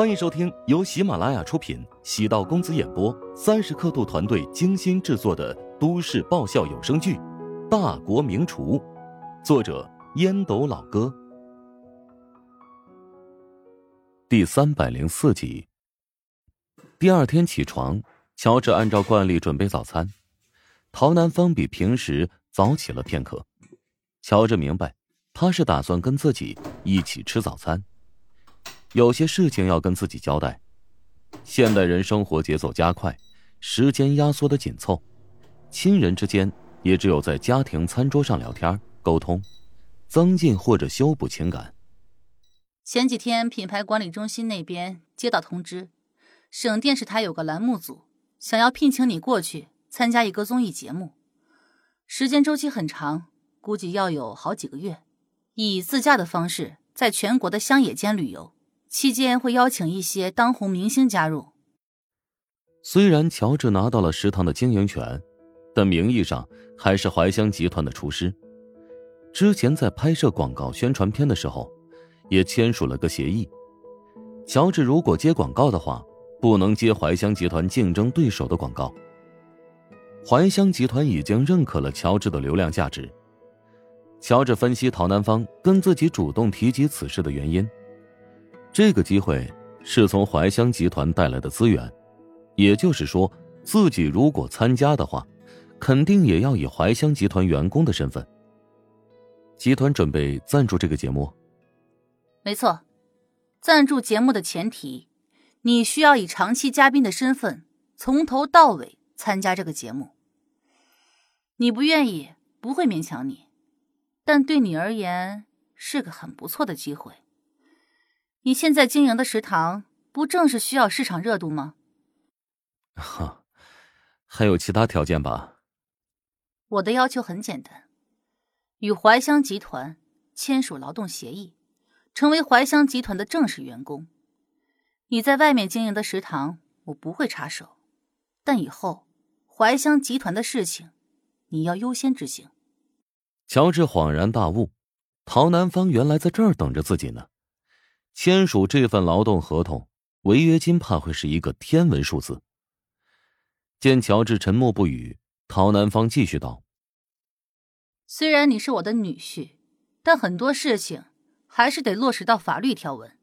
欢迎收听由喜马拉雅出品、喜道公子演播、三十刻度团队精心制作的都市爆笑有声剧《大国名厨》，作者烟斗老哥，第三百零四集。第二天起床，乔治按照惯例准备早餐。陶南方比平时早起了片刻，乔治明白，他是打算跟自己一起吃早餐。有些事情要跟自己交代。现代人生活节奏加快，时间压缩的紧凑，亲人之间也只有在家庭餐桌上聊天沟通，增进或者修补情感。前几天品牌管理中心那边接到通知，省电视台有个栏目组想要聘请你过去参加一个综艺节目，时间周期很长，估计要有好几个月，以自驾的方式在全国的乡野间旅游。期间会邀请一些当红明星加入。虽然乔治拿到了食堂的经营权，但名义上还是怀香集团的厨师。之前在拍摄广告宣传片的时候，也签署了个协议：乔治如果接广告的话，不能接怀香集团竞争对手的广告。怀香集团已经认可了乔治的流量价值。乔治分析陶南方跟自己主动提及此事的原因。这个机会是从怀香集团带来的资源，也就是说，自己如果参加的话，肯定也要以怀香集团员工的身份。集团准备赞助这个节目。没错，赞助节目的前提，你需要以长期嘉宾的身份从头到尾参加这个节目。你不愿意，不会勉强你，但对你而言是个很不错的机会。你现在经营的食堂，不正是需要市场热度吗？哈，还有其他条件吧？我的要求很简单，与怀香集团签署劳动协议，成为怀香集团的正式员工。你在外面经营的食堂，我不会插手，但以后怀香集团的事情，你要优先执行。乔治恍然大悟，陶南方原来在这儿等着自己呢。签署这份劳动合同，违约金怕会是一个天文数字。见乔治沉默不语，陶南方继续道：“虽然你是我的女婿，但很多事情还是得落实到法律条文。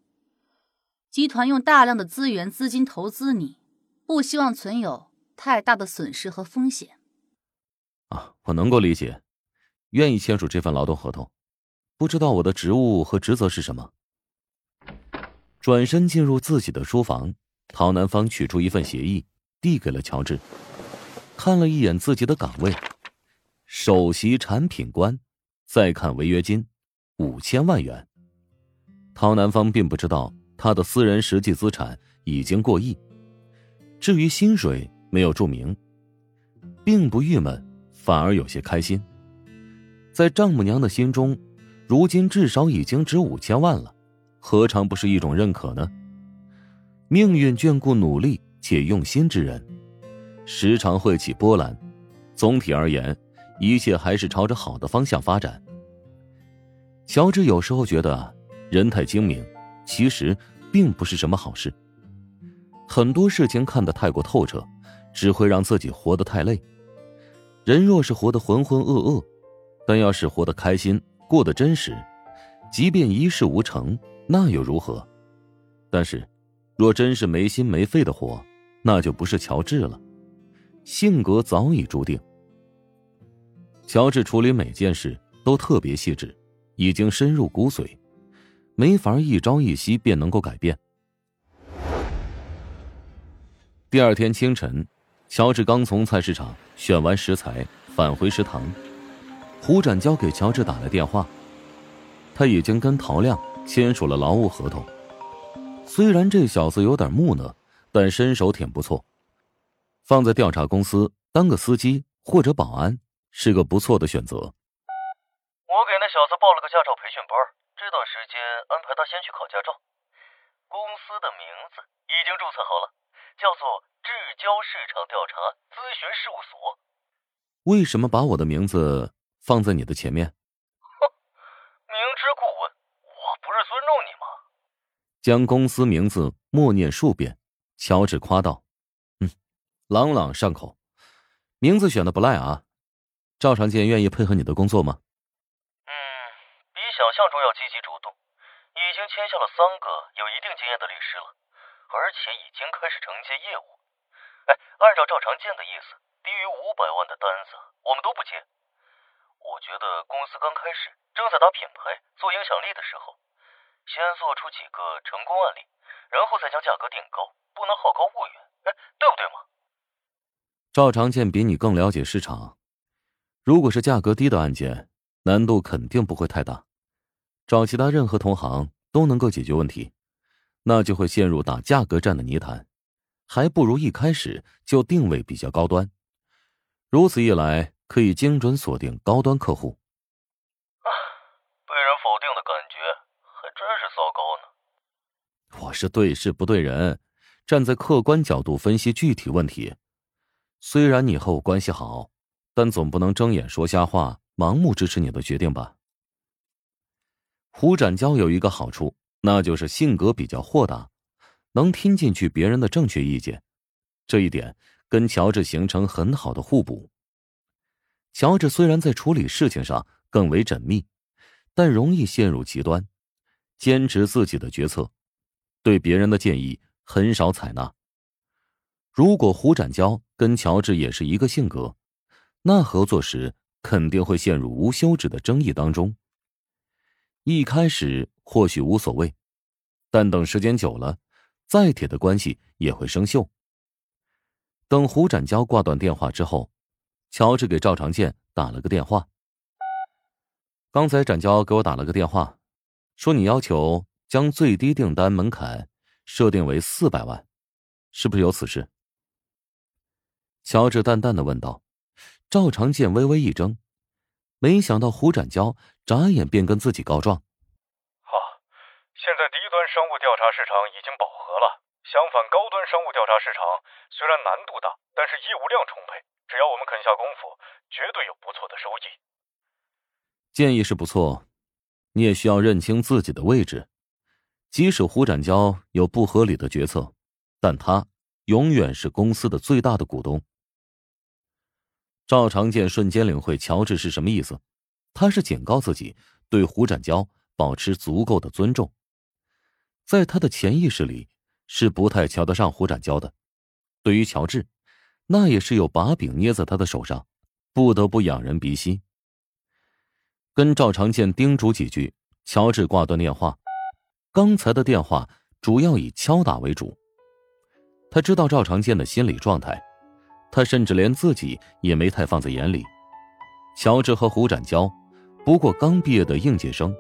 集团用大量的资源、资金投资你，不希望存有太大的损失和风险。”啊，我能够理解，愿意签署这份劳动合同。不知道我的职务和职责是什么？转身进入自己的书房，陶南方取出一份协议，递给了乔治，看了一眼自己的岗位，首席产品官，再看违约金，五千万元。陶南方并不知道他的私人实际资产已经过亿，至于薪水没有注明，并不郁闷，反而有些开心。在丈母娘的心中，如今至少已经值五千万了。何尝不是一种认可呢？命运眷顾努力且用心之人，时常会起波澜。总体而言，一切还是朝着好的方向发展。乔治有时候觉得，人太精明，其实并不是什么好事。很多事情看得太过透彻，只会让自己活得太累。人若是活得浑浑噩噩，但要是活得开心，过得真实，即便一事无成。那又如何？但是，若真是没心没肺的活，那就不是乔治了。性格早已注定。乔治处理每件事都特别细致，已经深入骨髓，没法一朝一夕便能够改变。第二天清晨，乔治刚从菜市场选完食材，返回食堂，胡展交给乔治打来电话，他已经跟陶亮。签署了劳务合同，虽然这小子有点木讷，但身手挺不错。放在调查公司当个司机或者保安是个不错的选择。我给那小子报了个驾照培训班，这段时间安排他先去考驾照。公司的名字已经注册好了，叫做至交市场调查咨询事务所。为什么把我的名字放在你的前面？哼明知故问。不是尊重你吗？将公司名字默念数遍。乔治夸道：“嗯，朗朗上口，名字选的不赖啊。”赵长健愿意配合你的工作吗？嗯，比想象中要积极主动，已经签下了三个有一定经验的律师了，而且已经开始承接业务。哎，按照赵长健的意思，低于五百万的单子我们都不接。我觉得公司刚开始正在打品牌、做影响力的时候，先做出几个成功案例，然后再将价格定高，不能好高骛远。哎，对不对嘛？赵长健比你更了解市场。如果是价格低的案件，难度肯定不会太大，找其他任何同行都能够解决问题，那就会陷入打价格战的泥潭，还不如一开始就定位比较高端，如此一来可以精准锁定高端客户。啊，被人否定的感觉还真是糟糕呢。我是对事不对人，站在客观角度分析具体问题。虽然你和我关系好。但总不能睁眼说瞎话，盲目支持你的决定吧？胡展娇有一个好处，那就是性格比较豁达，能听进去别人的正确意见，这一点跟乔治形成很好的互补。乔治虽然在处理事情上更为缜密，但容易陷入极端，坚持自己的决策，对别人的建议很少采纳。如果胡展娇跟乔治也是一个性格。那合作时肯定会陷入无休止的争议当中。一开始或许无所谓，但等时间久了，再铁的关系也会生锈。等胡展娇挂断电话之后，乔治给赵长健打了个电话。刚才展娇给我打了个电话，说你要求将最低订单门槛设定为四百万，是不是有此事？乔治淡淡的问道。赵长健微微一怔，没想到胡展娇眨眼便跟自己告状：“啊，现在低端商务调查市场已经饱和了，相反，高端商务调查市场虽然难度大，但是业务量充沛，只要我们肯下功夫，绝对有不错的收益。”建议是不错，你也需要认清自己的位置。即使胡展娇有不合理的决策，但他永远是公司的最大的股东。赵长健瞬间领会乔治是什么意思，他是警告自己对胡展娇保持足够的尊重，在他的潜意识里是不太瞧得上胡展娇的。对于乔治，那也是有把柄捏在他的手上，不得不仰人鼻息。跟赵长健叮嘱几句，乔治挂断电话。刚才的电话主要以敲打为主，他知道赵长健的心理状态。他甚至连自己也没太放在眼里。乔治和胡展娇，不过刚毕业的应届生；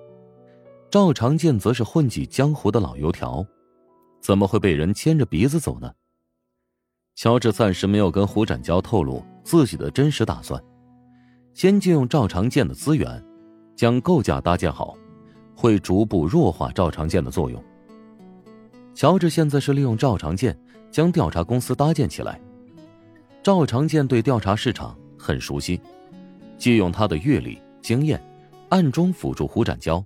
赵长健则是混迹江湖的老油条，怎么会被人牵着鼻子走呢？乔治暂时没有跟胡展娇透露自己的真实打算，先借用赵长健的资源，将构架搭建好，会逐步弱化赵长健的作用。乔治现在是利用赵长健将调查公司搭建起来。赵长健对调查市场很熟悉，借用他的阅历经验，暗中辅助胡展娇。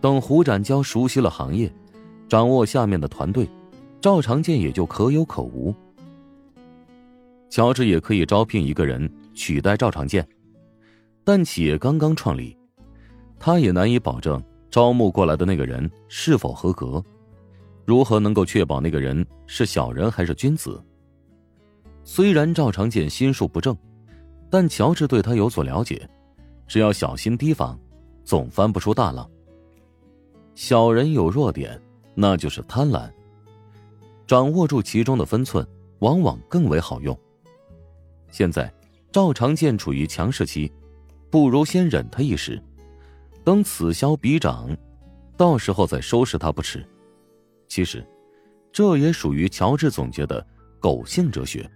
等胡展娇熟悉了行业，掌握下面的团队，赵长健也就可有可无。乔治也可以招聘一个人取代赵长健，但企业刚刚创立，他也难以保证招募过来的那个人是否合格。如何能够确保那个人是小人还是君子？虽然赵长健心术不正，但乔治对他有所了解，只要小心提防，总翻不出大浪。小人有弱点，那就是贪婪，掌握住其中的分寸，往往更为好用。现在赵长健处于强势期，不如先忍他一时，等此消彼长，到时候再收拾他不迟。其实，这也属于乔治总结的狗性哲学。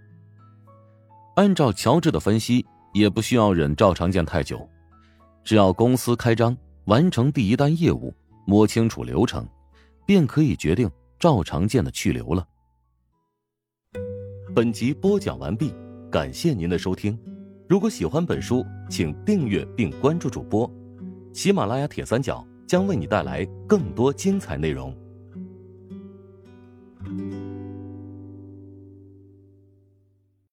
按照乔治的分析，也不需要忍赵长健太久，只要公司开张，完成第一单业务，摸清楚流程，便可以决定赵长健的去留了。本集播讲完毕，感谢您的收听。如果喜欢本书，请订阅并关注主播。喜马拉雅铁三角将为你带来更多精彩内容。